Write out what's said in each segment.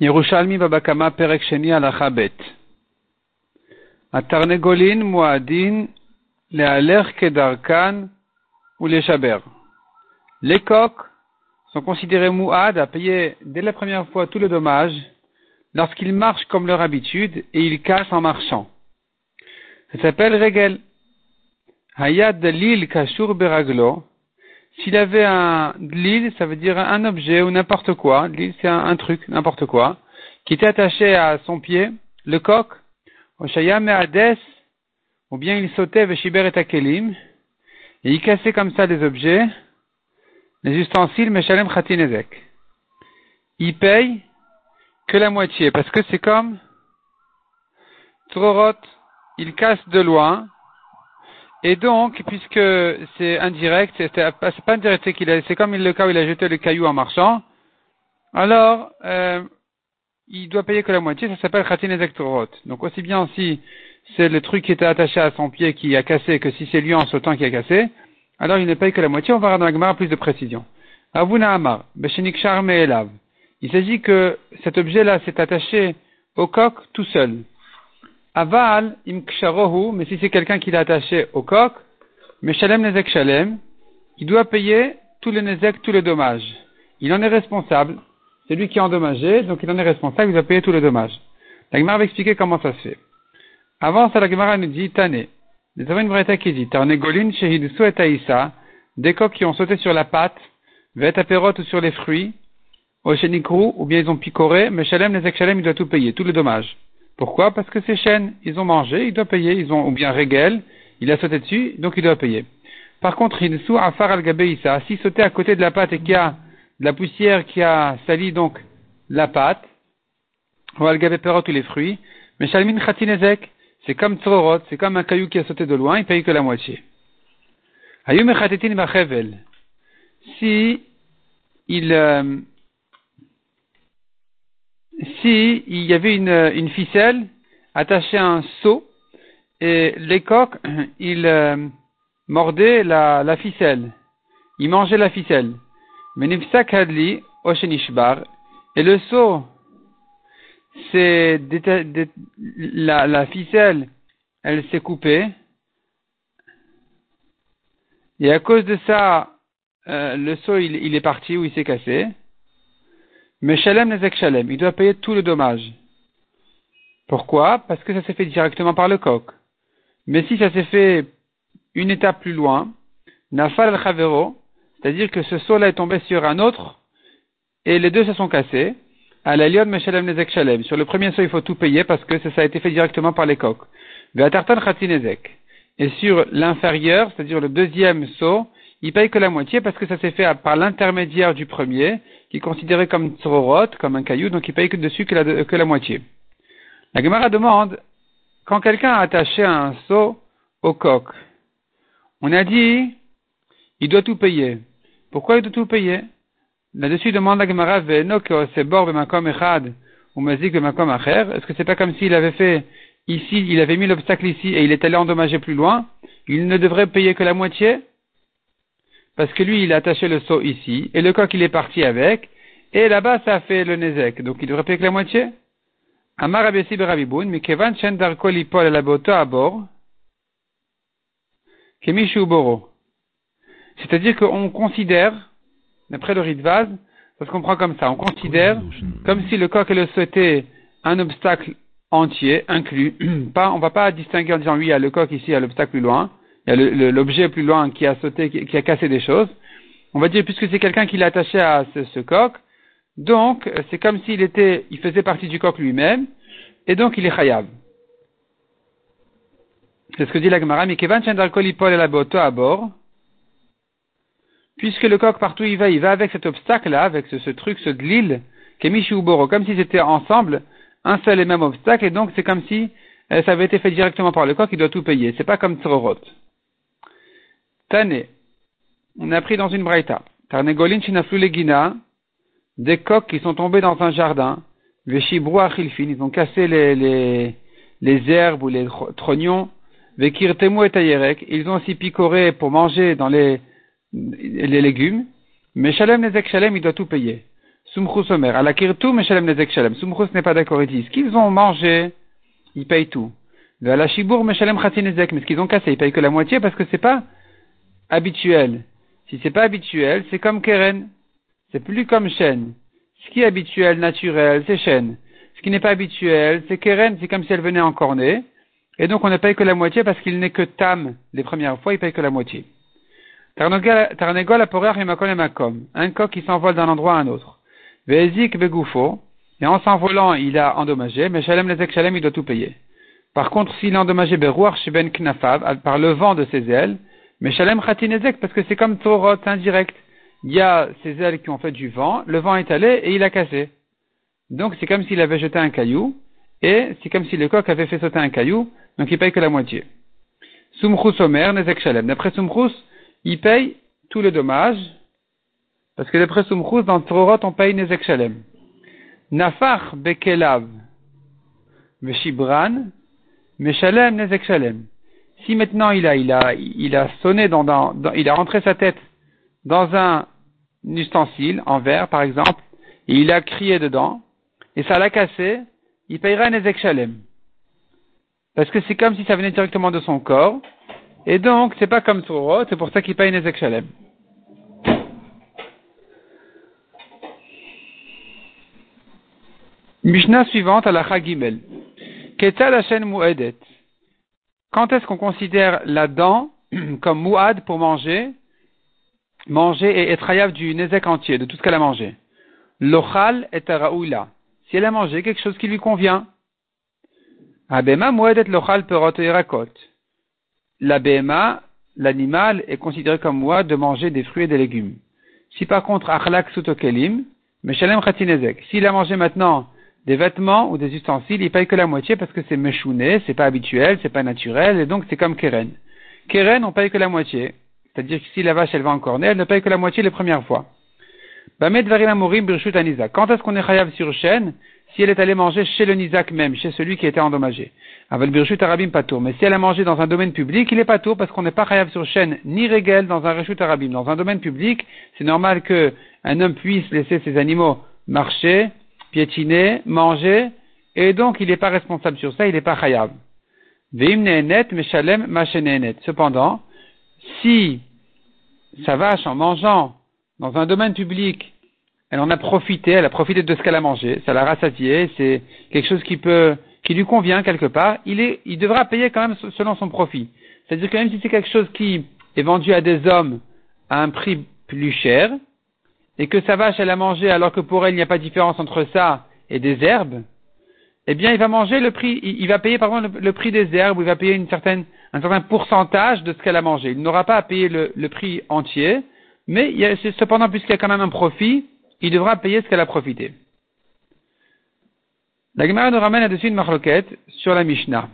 Yerushalmi Babakama Alachabet. Atarnegolin Lealer Kedarkan ou les. Les coqs sont considérés Muad à payer dès la première fois tout le dommage lorsqu'ils marchent comme leur habitude et ils cassent en marchant. Ça s'appelle Regel. Hayad Lil Kashur Beraglo. S'il avait un dlil, ça veut dire un objet ou n'importe quoi. Dlil, c'est un, truc, n'importe quoi, qui était attaché à son pied, le coq, Oshayam Hades, ou bien il sautait Veshiber et Akelim, et il cassait comme ça les objets, les ustensiles, Meshalem Khatinezek. Il paye que la moitié, parce que c'est comme Trorot, il casse de loin, et donc, puisque c'est indirect, c'est pas, indirect, c'est comme le cas où il a jeté le caillou en marchant, alors, euh, il doit payer que la moitié, ça s'appelle Khatin Donc aussi bien si c'est le truc qui était attaché à son pied qui a cassé que si c'est lui en sautant qui a cassé, alors il ne paye que la moitié, on va dans la plus de précision. Avuna Amar, Elav. Il s'agit que cet objet-là s'est attaché au coq tout seul. Aval imksharohu, mais si c'est quelqu'un qui l'a attaché au coq, meshalem nezek shalem, il doit payer tous les nezek, tous les dommages. Il en est responsable. C'est lui qui a endommagé, donc il en est responsable, il doit payer tous les dommages. La Gemara va expliquer comment ça se fait. Avant ça, la Gemara nous dit, Tane. Nous avons une vraie qui dit, et aïssa, des coqs qui ont sauté sur la pâte, vet ou sur les fruits, au shenikrou, ou bien ils ont picoré, mais shalem, nezek shalem, il doit tout payer, tous les dommages. Pourquoi? Parce que ces chaînes, ils ont mangé, il doit payer, ils ont, ou bien régel, il a sauté dessus, donc il doit payer. Par contre, Insu Afar al Gabeïsa, si sauter à côté de la pâte et qu'il y a de la poussière qui a sali donc la pâte, ou al Perot ou les fruits, mais Shalmin Khatinezek, c'est comme Tzorot, c'est comme un caillou qui a sauté de loin, il paye que la moitié. Ayum Si il, euh, si il y avait une, ficelle attachée à un seau et les coqs, ils euh, mordaient la, la, ficelle. Ils mangeaient la ficelle. Et le seau, c'est la, ficelle, elle s'est coupée. Et à cause de ça, euh, le seau, il, est parti ou il s'est cassé. Mais Shalem Nezek Shalem, il doit payer tout le dommage. Pourquoi? Parce que ça s'est fait directement par le coq. Mais si ça s'est fait une étape plus loin, Nafal al Chavero, c'est-à-dire que ce sol est tombé sur un autre, et les deux se sont cassés, à la lion Meshalem Nezek Shalem. Sur le premier saut, il faut tout payer parce que ça a été fait directement par les coqs. Et sur l'inférieur, c'est-à-dire le deuxième saut, il paye que la moitié parce que ça s'est fait par l'intermédiaire du premier, qui est considéré comme tzororot, comme un caillou, donc il paye que dessus que la, moitié. La Gemara demande, quand quelqu'un a attaché un seau au coq, on a dit, il doit tout payer. Pourquoi il doit tout payer? Là-dessus demande la Gemara. Est-ce que c'est pas comme s'il avait fait ici, il avait mis l'obstacle ici et il est allé endommager plus loin? Il ne devrait payer que la moitié? Parce que lui, il a attaché le seau ici, et le coq, il est parti avec, et là-bas, ça a fait le nezek. Donc, il devrait payer que la moitié. Amar Abessi Berabiboun, mais Kevan Chen Darko Lipol la Boto à bord, Kemishu Boro. C'est-à-dire qu'on considère, d'après le Ritvaz, ça se comprend comme ça, on considère comme si le coq et le seau étaient un obstacle entier, inclus. Pas, on va pas distinguer en disant oui, il y a le coq ici, il y a l'obstacle plus loin il y a l'objet plus loin qui a sauté, qui, a cassé des choses. On va dire, puisque c'est quelqu'un qui l'a attaché à ce, coq, donc c'est comme s'il était, il faisait partie du coq lui-même, et donc il est chayab. C'est ce que dit la Gemara, mais Kevan Paul et à bord, puisque le coq partout il va, il va avec cet obstacle-là, avec ce, truc, ce glil, Kemishi Boro, comme si c'était ensemble, un seul et même obstacle, et donc c'est comme si euh, ça avait été fait directement par le coq, il doit tout payer. C'est pas comme Tzorot. Tane. On a pris dans une braïta. Tarnegolin legina. Des coqs qui sont tombés dans un jardin. Veshibru achilfin. Ils ont cassé les, les, les herbes ou les trognons. Vekirtemu et tayerek. Ils ont aussi picoré pour manger dans les, les légumes. Mais Shalem Nezek Shalem, il doit tout payer. Sumchus Omer, Alakirtu Meshalem Nezek Shalem. Sumchus n'est pas d'accord, il dit, ce qu'ils ont mangé, ils payent tout. Le Alashibour Meshalem Khatinezek, mais ce qu'ils ont cassé, ils payent que la moitié parce que c'est pas habituel. Si c'est pas habituel, c'est comme Keren. C'est plus comme Shen. Ce qui est habituel, naturel, c'est Shen. Ce qui n'est pas habituel, c'est Keren, c'est comme si elle venait en cornet. Et donc on ne paye que la moitié parce qu'il n'est que Tam les premières fois, il paye que la moitié. Tarnegol Un coq qui s'envole d'un endroit à un autre. Vezik begoufo. Et en s'envolant, il a endommagé, mais Shalem Lezek Shalem, il doit tout payer. Par contre, s'il a endommagé Beruach Sheben Knafav, par le vent de ses ailes, mais Shalem Khatinezek, parce que c'est comme Torot, indirect. Il y a ses ailes qui ont fait du vent, le vent est allé et il a cassé. Donc c'est comme s'il avait jeté un caillou, et c'est comme si le coq avait fait sauter un caillou, donc il paye que la moitié. Sumchus Omer, Nezek Shalem. D'après Sumchus, il paye tout le dommage, parce que d'après Sumchus, dans Torot, on paye Nezek Shalem. Nafar Bekelav, Meshibran, Meshalem Nezek Shalem. Si maintenant il a, il a, il a sonné dans, il a rentré sa tête dans un ustensile, en verre par exemple, et il a crié dedans, et ça l'a cassé, il payera Nezek Shalem. Parce que c'est comme si ça venait directement de son corps, et donc c'est pas comme Torot, c'est pour ça qu'il paye Nezek Shalem. Mishnah suivante à la Chagimel. Ketal Hashem Mu'edet. Quand est-ce qu'on considère la dent comme Mu'ad pour manger manger et être du nezek entier, de tout ce qu'elle a mangé? L'ochal et raoula. Si elle a mangé quelque chose qui lui convient. Abema moedet lochal perot erakot. La bema, l'animal, est considéré comme moi de manger des fruits et des légumes. Si par contre, achlak sutokelim, meshalem khatinezek. S'il a mangé maintenant des vêtements ou des ustensiles, il paye que la moitié parce que c'est mechouné, c'est pas habituel, c'est pas naturel, et donc c'est comme keren. Keren, on paye que la moitié. C'est-à-dire que si la vache elle va en cornet, elle ne paye que la moitié les premières fois. Quand est-ce qu'on est chayav sur chaîne Si elle est allée manger chez le nizak même, chez celui qui était endommagé? Avec birchut arabim tour. Mais si elle a mangé dans un domaine public, il n'est pas tour parce qu'on n'est pas chayav sur chaîne ni régel dans un reshut arabim. Dans un domaine public, c'est normal que un homme puisse laisser ses animaux marcher, piétiner, manger, et donc il n'est pas responsable sur ça, il n'est pas chayav. Cependant, si sa vache en mangeant dans un domaine public, elle en a profité, elle a profité de ce qu'elle a mangé, ça l'a rassasié, c'est quelque chose qui peut, qui lui convient quelque part, il est, il devra payer quand même selon son profit. C'est-à-dire que même si c'est quelque chose qui est vendu à des hommes à un prix plus cher, et que sa vache elle a mangé alors que pour elle il n'y a pas de différence entre ça et des herbes, eh bien il va manger le prix, il, va payer par exemple le, prix des herbes, ou il va payer une certaine un certain pourcentage de ce qu'elle a mangé. Il n'aura pas à payer le, prix entier, mais il y a, cependant, puisqu'il y a quand même un profit, il devra payer ce qu'elle a profité. La Gemara nous ramène là-dessus une marloquette sur la Mishnah.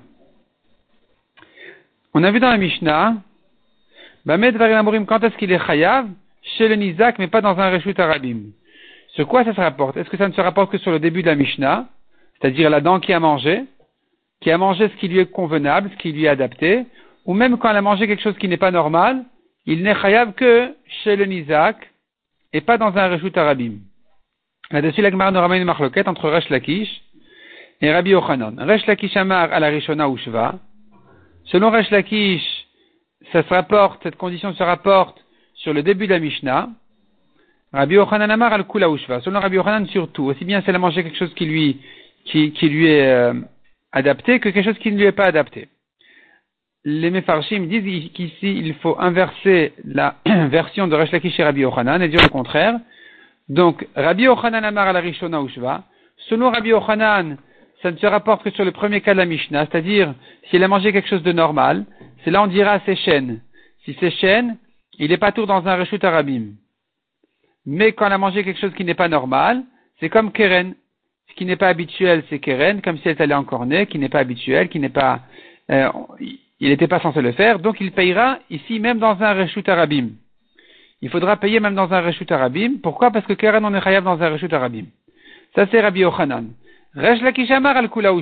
On a vu dans la Mishnah, quand est-ce qu'il est chayav? Chez le Nizak, mais pas dans un Reshut Arabim. Sur quoi ça se rapporte? Est-ce que ça ne se rapporte que sur le début de la Mishnah, c'est-à-dire la dent qui a mangé, qui a mangé ce qui lui est convenable, ce qui lui est adapté, ou même quand elle a mangé quelque chose qui n'est pas normal, il n'est chayav que chez le Nizak et pas dans un Reshut Arabim. Là-dessus, la Gemara nous ramène une marloquette entre Resh Lakish et Rabbi Yochanan. Resh Lakish Amar à la Rishona Ushva. Selon Resh Lakish, ça se rapporte, cette condition se rapporte sur le début de la Mishnah. Rabbi Yochanan Amar al Kula Ushva. Selon Rabbi Yochanan, surtout, aussi bien si elle a mangé quelque chose qui lui, qui, lui est, euh, adapté que quelque chose qui ne lui est pas adapté. Les Mefarshim disent qu'ici il faut inverser la version de Resh Lakish et Rabbi Yochanan et dire le contraire. Donc, Rabbi Yochanan Amar la Rishona. Selon Rabbi Yochanan, ça ne se rapporte que sur le premier cas de la Mishnah, c'est-à-dire s'il a mangé quelque chose de normal, c'est là on dira c'est chêne. Si c'est chêne, il n'est pas tour dans un Reshut Arabim. Mais quand il a mangé quelque chose qui n'est pas normal, c'est comme Keren. Ce qui n'est pas habituel, c'est Keren, comme si elle allait en cornet, qui n'est pas habituel, qui n'est pas, euh, il n'était pas censé le faire, donc il payera ici même dans un reshut arabim. Il faudra payer même dans un reshut arabim. Pourquoi? Parce que Keren on est chayav dans un reshut arabim. Ça c'est Rabbi Yochanan. Al Kula.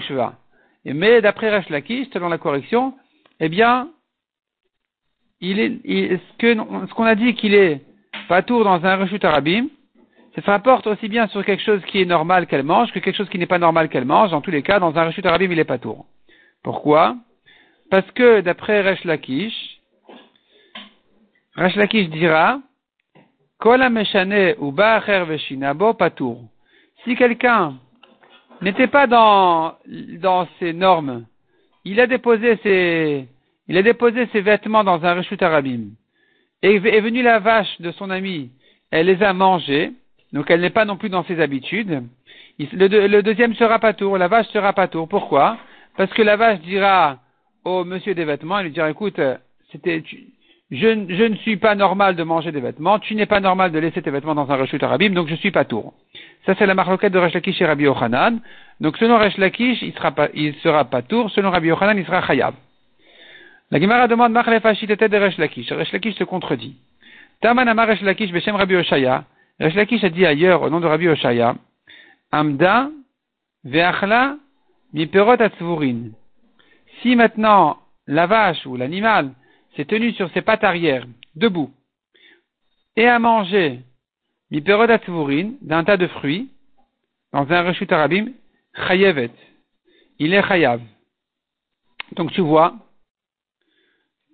Mais d'après Resh selon la correction, eh bien, il est, ce qu'on a dit qu'il est pas tour dans un reshut arabim, ça rapporte aussi bien sur quelque chose qui est normal qu'elle mange que quelque chose qui n'est pas normal qu'elle mange. Dans tous les cas, dans un Reshut Arabim, il est pas tour. Pourquoi? Parce que d'après Resh Lakish, dira Kol ou veshinabo patour. Si quelqu'un n'était pas dans, dans ses normes, il a déposé ses, il a déposé ses vêtements dans un Reshut Arabim, et est venue la vache de son ami, elle les a mangés, donc elle n'est pas non plus dans ses habitudes. Le, deuxième sera pas tour, la vache sera pas tour. Pourquoi? Parce que la vache dira au monsieur des vêtements, elle lui dira écoute, c'était, je, ne suis pas normal de manger des vêtements, tu n'es pas normal de laisser tes vêtements dans un rechut arabim, donc je suis pas tour. Ça c'est la marloquette de Resh et Rabbi Yochanan. Donc selon Resh il sera pas, il sera pas tour, selon Rabbi Yochanan, il sera chayab. La Gemara demande Machlef de Resh Lakish. Resh Lakish se contredit. Tamanama Resh Lakish Beshem Rabbi Oshaya. Resh Lakish a dit ailleurs, au nom de Rabbi Oshaya, Amda ve'achla miperot atzvurin. Si maintenant la vache ou l'animal s'est tenu sur ses pattes arrière, debout, et a mangé miperot atzvurin d'un tas de fruits, dans un reshut arabim, chayevet. Il est chayav. Donc tu vois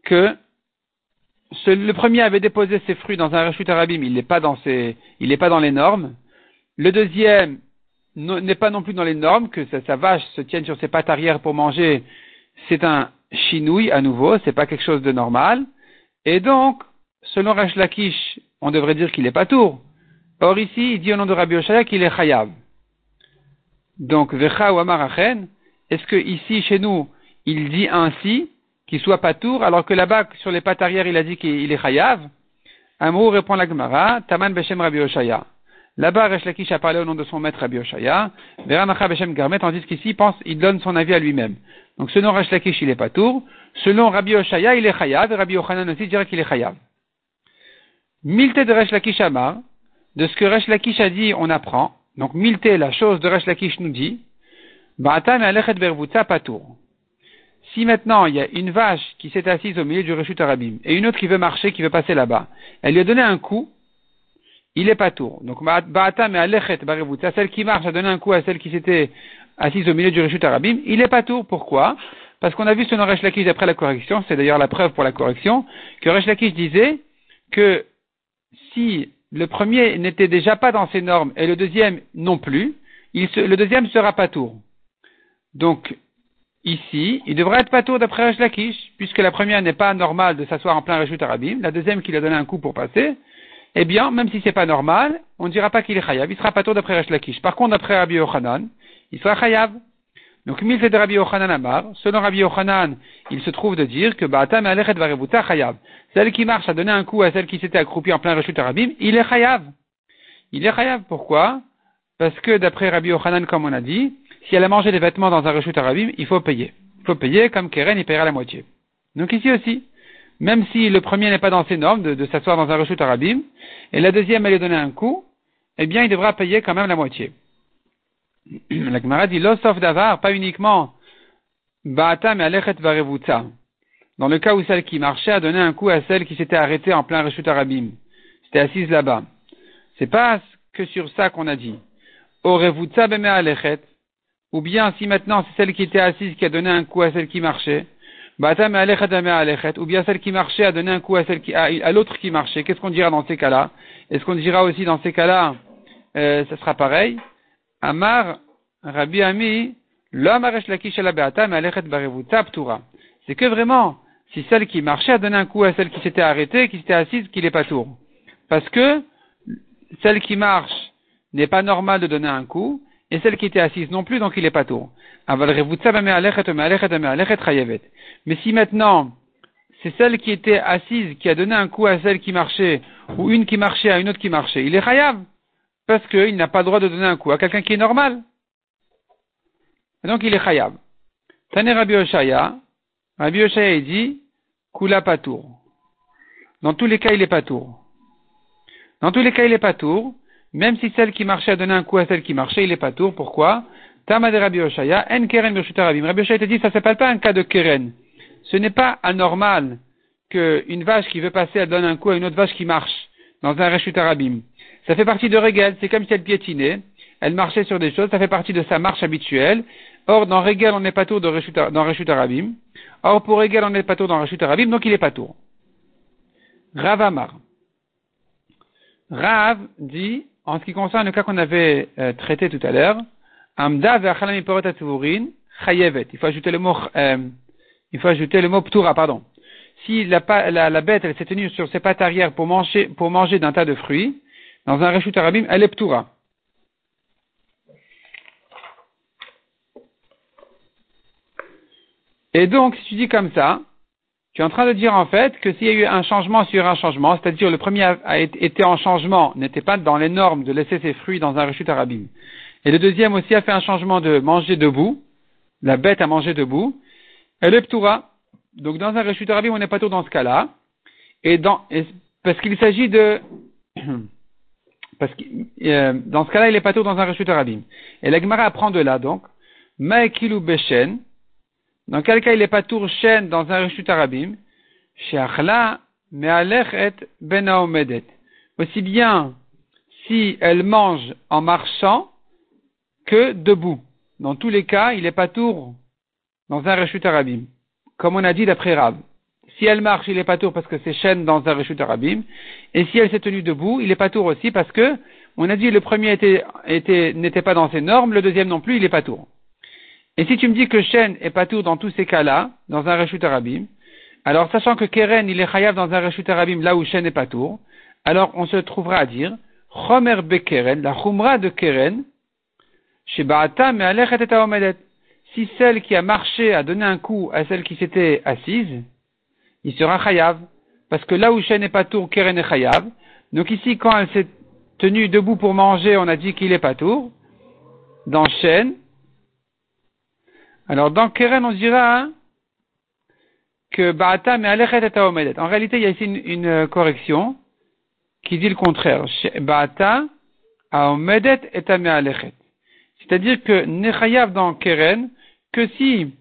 que le premier avait déposé ses fruits dans un rachut arabim, il n'est pas dans il n'est pas dans les normes. Le deuxième n'est pas non plus dans les normes, que sa, vache se tienne sur ses pattes arrière pour manger, c'est un chinouille à nouveau, c'est pas quelque chose de normal. Et donc, selon Rash Lakish, on devrait dire qu'il n'est pas tour. Or ici, il dit au nom de Rabbi Oshaya qu'il est chayav. Donc, vecha ou est-ce que ici, chez nous, il dit ainsi, qu'il soit pas tour, alors que là-bas, sur les pattes arrière, il a dit qu'il est chayav. Amrou répond la Gemara, Taman Beshem Rabbi Oshaya. Là-bas, Resh Lakish a parlé au nom de son maître Rabbi Oshaya. Veramacha Beshem Garmet, tandis qu'ici, il pense, il donne son avis à lui-même. Donc, selon Resh Lakish, il est pas tour. Selon Rabbi Oshaya, il est chayav, et Rabbi Ochanan aussi dirait qu'il est chayav. Milte de Resh Lakish Amar, de ce que Resh Lakish a dit, on apprend. Donc, Milte, la chose de Resh Lakish nous dit, Ba'atan alechet bervutza patour si maintenant il y a une vache qui s'est assise au milieu du Reshut Arabim et une autre qui veut marcher, qui veut passer là-bas, elle lui a donné un coup, il est pas tour. Donc, Ba'ata mais Alechet Barevutza, celle qui marche a donné un coup à celle qui s'était assise au milieu du Reshut Arabim, il est pas tour. Pourquoi? Parce qu'on a vu selon Resh Lakish après la correction, c'est d'ailleurs la preuve pour la correction, que Resh Lakish disait que si le premier n'était déjà pas dans ses normes et le deuxième non plus, le deuxième sera pas tour. Donc, ici, il devrait être tour d'après Resh Lakish, puisque la première n'est pas normale de s'asseoir en plein Reshut Arabim, la deuxième qui lui a donné un coup pour passer, eh bien, même si c'est pas normal, on ne dira pas qu'il est chayav, il sera pas tour d'après Resh Lakish. Par contre, d'après Rabbi Yochanan, il sera chayav. Donc, mille de Rabbi Yochanan Amar, selon Rabbi Yochanan, il se trouve de dire que Ba'atam Alechet Varebuta chayav. Celle qui marche a donné un coup à celle qui s'était accroupie en plein Reshut Arabim, il est chayav. Il est chayav, pourquoi? Parce que d'après Rabbi Yochanan, comme on a dit, si elle a mangé des vêtements dans un rechut arabim, il faut payer. Il faut payer comme Keren, il paiera la moitié. Donc ici aussi, même si le premier n'est pas dans ses normes de, s'asseoir dans un rechut arabim, et la deuxième elle lui donné un coup, eh bien il devra payer quand même la moitié. la Gemara dit l'osof davar, pas uniquement Baata mais alechet varevutza. Dans le cas où celle qui marchait a donné un coup à celle qui s'était arrêtée en plein rechut arabim. C'était assise là-bas. C'est pas que sur ça qu'on a dit. Orevutza beme alechet. Ou bien si maintenant c'est celle qui était assise qui a donné un coup à celle qui marchait, ou bien celle qui marchait a donné un coup à l'autre qui marchait. Qu'est-ce qu'on dira dans ces cas-là? Est-ce qu'on dira aussi dans ces cas-là, euh, ça sera pareil? Amar, Rabbi Ami, c'est que vraiment, si celle qui marchait a donné un coup à celle qui s'était arrêtée, qui s'était assise, qu'il n'est pas tour. Parce que celle qui marche n'est pas normal de donner un coup, et celle qui était assise non plus, donc il n'est pas tour. Mais si maintenant, c'est celle qui était assise qui a donné un coup à celle qui marchait, ou une qui marchait à une autre qui marchait, il est chayav, parce qu'il n'a pas le droit de donner un coup à quelqu'un qui est normal. donc il est chayav. Tane Rabbi Oshaya, Rabbi Oshaya dit, kula tour. Dans tous les cas, il est pas tour. Dans tous les cas, il est pas tour. Même si celle qui marchait a donné un coup à celle qui marchait, il est pas tour. Pourquoi? Tama Rabbi Oshaya, en keren Rabbi Oshaya te dit, ça s'appelle pas un cas de keren. Ce n'est pas anormal qu'une vache qui veut passer, elle donne un coup à une autre vache qui marche dans un reshut. Ça fait partie de Régel, c'est comme si elle piétinait, elle marchait sur des choses, ça fait partie de sa marche habituelle. Or, dans Régel, on n'est pas tour dans Reshut. Or, pour Régel, on n'est pas tour dans Reshut donc il est pas tour. Rav Amar. Rav dit, en ce qui concerne le cas qu'on avait euh, traité tout à l'heure, Amda. Il faut ajouter le mot, euh, il faut ajouter le mot ptura, pardon. Si la, la, bête, elle s'est tenue sur ses pattes arrière pour manger, pour manger d'un tas de fruits, dans un reshut arabim, elle est ptura. Et donc, si tu dis comme ça, tu es en train de dire en fait que s'il y a eu un changement sur un changement, c'est-à-dire le premier a été en changement, n'était pas dans les normes de laisser ses fruits dans un rechute arabim, et le deuxième aussi a fait un changement de manger debout, la bête a mangé debout, elle est ptoura. Donc dans un rechute arabim, on n'est pas tout dans ce cas-là, et, dans, parce qu'il s'agit de parce que euh, dans ce cas-là, il est pas tout dans un rechute arabim. Et la Gemara apprend de là donc, Maekilou Beshen, dans quel cas il est pas tour chêne dans un rechut arabim Sheachla me'alechet ben. Aussi bien si elle mange en marchant que debout. Dans tous les cas, il est pas tour dans un rechut arabim. Comme on a dit d'après Rab. Si elle marche, il est pas tour parce que c'est chêne dans un rechut arabim. Et si elle s'est tenue debout, il est pas tour aussi parce que on a dit le premier était, était, n'était pas dans ses normes, le deuxième non plus, il est pas tour. Et si tu me dis que Shen est pas tout dans tous ces cas-là, dans un Reshut Arabim, alors sachant que Keren, il est Chayav dans un Reshut Arabim, là où Shen est pas tout, alors on se trouvera à dire, Chomer Bekeren, la Chumra de Keren, Shebaata Me'alechet et Omedet. Si celle qui a marché a donné un coup à celle qui s'était assise, il sera Chayav. Parce que là où Shen est pas tour, Keren est Chayav. Donc ici, quand elle s'est tenue debout pour manger, on a dit qu'il est pas tour. Dans Shen, alors, dans Keren, on dira hein, que Ba'ata me'alechet et omedet. En réalité, il y a ici une, euh, correction qui dit le contraire. Ba'ata omedet et. C'est-à-dire que Nechayav dans Keren, que si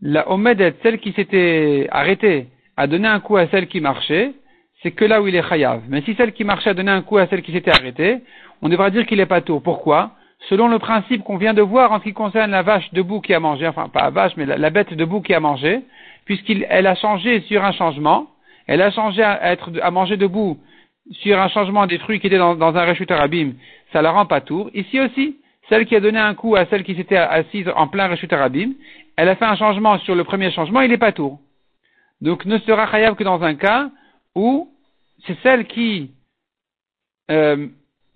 la omedet, celle qui s'était arrêtée, a donné un coup à celle qui marchait, c'est que là où il est chayav. Mais si celle qui marchait a donné un coup à celle qui s'était arrêtée, on devra dire qu'il est pas tour. Pourquoi? Selon le principe qu'on vient de voir en ce qui concerne la vache debout qui a mangé, enfin pas la vache, mais la, bête debout qui a mangé, puisqu'elle a changé sur un changement, elle a changé à, être, à manger debout sur un changement des fruits qui étaient dans, un rechute arabim, ça la rend pas tour. Ici aussi, celle qui a donné un coup à celle qui s'était assise en plein rechute arabim, elle a fait un changement sur le premier changement, il n'est pas tour. Donc ne sera khayab que dans un cas où c'est celle qui euh,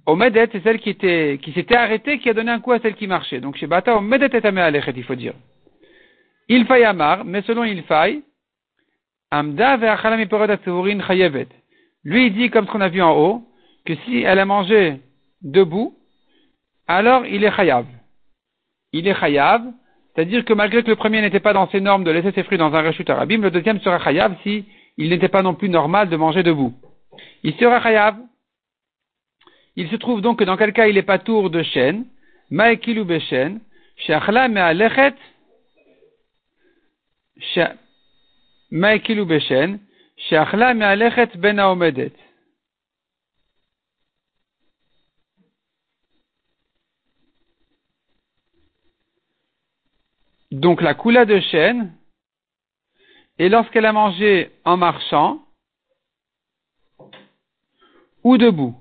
Omedet, c'est celle qui était, qui s'était arrêtée, qui a donné un coup à celle qui marchait. Donc, chez Bata, Omedet et Alechet, il faut dire. Il faille Amar, mais selon il faille, Amda ve'achalam chayevet. Lui, il dit, comme ce qu'on a vu en haut, que si elle a mangé debout, alors il est chayav. Il est chayav, c'est-à-dire que malgré que le premier n'était pas dans ses normes de laisser ses fruits dans un rechut arabim, le deuxième sera chayav si il n'était pas non plus normal de manger debout. Il sera chayav, il se trouve donc que dans quel cas il n'est pas tour de chêne, Maekilou Beshen, Sheachla Me'alechet, Maekilou Beshen, Sheachla Me'alechet Ben Aomedet. Donc la coula de chêne, et lorsqu'elle a mangé en marchant ou debout.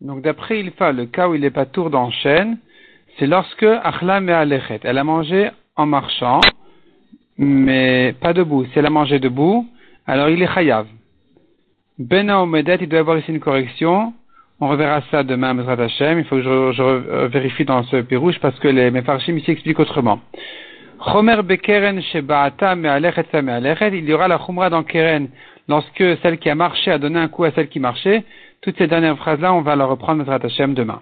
Donc d'après Ilfa, le cas où il n'est pas tour d'enchaîne, c'est lorsque Achla Alechet, elle a mangé en marchant, mais pas debout. Si elle a mangé debout, alors il est chayav. Ben Omedet, il doit y avoir ici une correction. On reverra ça demain, Mesrat Hashem. Il faut que je, vérifie dans ce pirouche parce que les Mefarshim ici expliquent autrement. Chomer Bekeren Shebaata Me'alechet Me'alechet, il y aura la Chumra dans Keren lorsque celle qui a marché a donné un coup à celle qui marchait. Toutes ces dernières phrases-là, on va les reprendre notre Hashem demain.